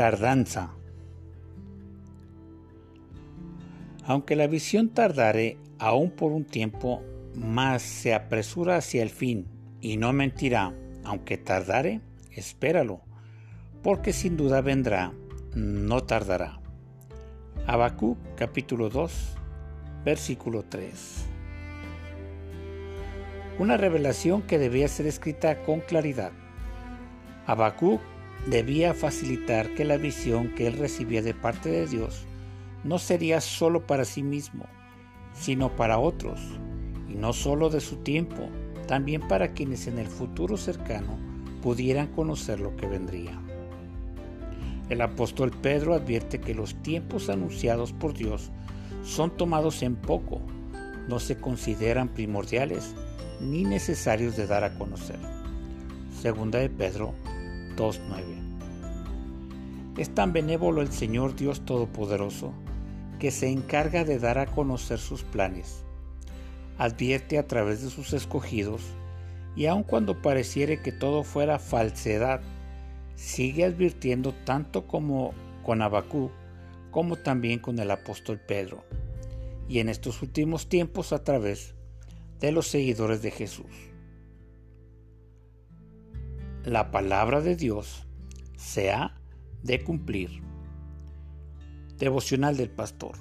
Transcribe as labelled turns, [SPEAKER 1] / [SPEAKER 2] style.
[SPEAKER 1] Tardanza. Aunque la visión tardare aún por un tiempo, más se apresura hacia el fin y no mentirá, aunque tardare, espéralo, porque sin duda vendrá, no tardará. Habacuc capítulo 2, versículo 3. Una revelación que debía ser escrita con claridad. Habacuc debía facilitar que la visión que él recibía de parte de Dios no sería solo para sí mismo, sino para otros, y no solo de su tiempo, también para quienes en el futuro cercano pudieran conocer lo que vendría. El apóstol Pedro advierte que los tiempos anunciados por Dios son tomados en poco, no se consideran primordiales ni necesarios de dar a conocer. Segunda de Pedro 2.9. Es tan benévolo el Señor Dios Todopoderoso que se encarga de dar a conocer sus planes. Advierte a través de sus escogidos y aun cuando pareciere que todo fuera falsedad, sigue advirtiendo tanto como con Abacú como también con el apóstol Pedro, y en estos últimos tiempos a través de los seguidores de Jesús. La palabra de Dios se ha de cumplir. Devocional del Pastor.